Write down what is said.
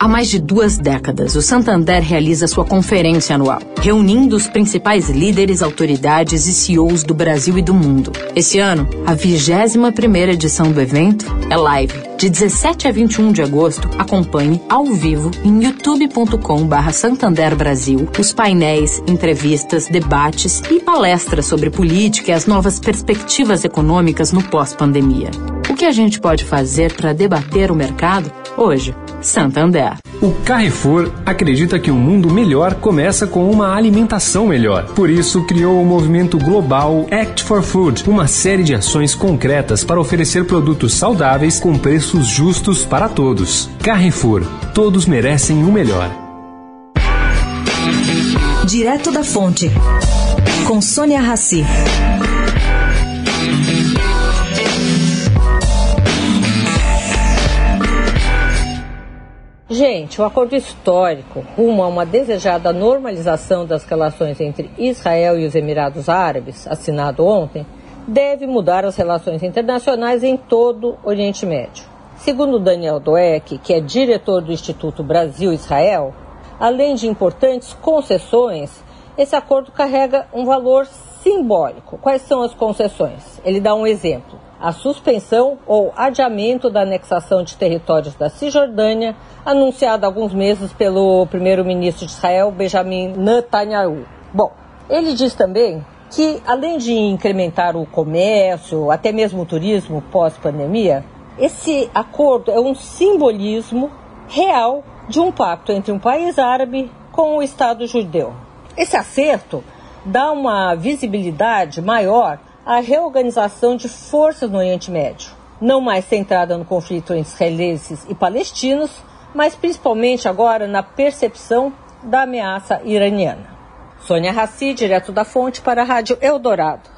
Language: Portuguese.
Há mais de duas décadas, o Santander realiza sua conferência anual, reunindo os principais líderes, autoridades e CEOs do Brasil e do mundo. Esse ano, a 21ª edição do evento é live. De 17 a 21 de agosto, acompanhe ao vivo em youtube.com.br Santander Brasil os painéis, entrevistas, debates e palestras sobre política e as novas perspectivas econômicas no pós-pandemia. O que a gente pode fazer para debater o mercado? Hoje, Santander. O Carrefour acredita que um mundo melhor começa com uma alimentação melhor. Por isso, criou o movimento global Act for Food, uma série de ações concretas para oferecer produtos saudáveis com preços justos para todos. Carrefour, todos merecem o melhor. Direto da Fonte, com Sônia Rassi. Gente, o acordo histórico rumo a uma desejada normalização das relações entre Israel e os Emirados Árabes, assinado ontem, deve mudar as relações internacionais em todo o Oriente Médio. Segundo Daniel Doeck, que é diretor do Instituto Brasil-Israel, além de importantes concessões, esse acordo carrega um valor simbólico. Quais são as concessões? Ele dá um exemplo a suspensão ou adiamento da anexação de territórios da Cisjordânia, anunciada há alguns meses pelo primeiro-ministro de Israel, Benjamin Netanyahu. Bom, ele diz também que, além de incrementar o comércio, até mesmo o turismo pós-pandemia, esse acordo é um simbolismo real de um pacto entre um país árabe com o Estado judeu. Esse acerto dá uma visibilidade maior a reorganização de forças no Oriente Médio, não mais centrada no conflito entre israelenses e palestinos, mas principalmente agora na percepção da ameaça iraniana. Sônia Rassi, direto da fonte para a Rádio Eldorado.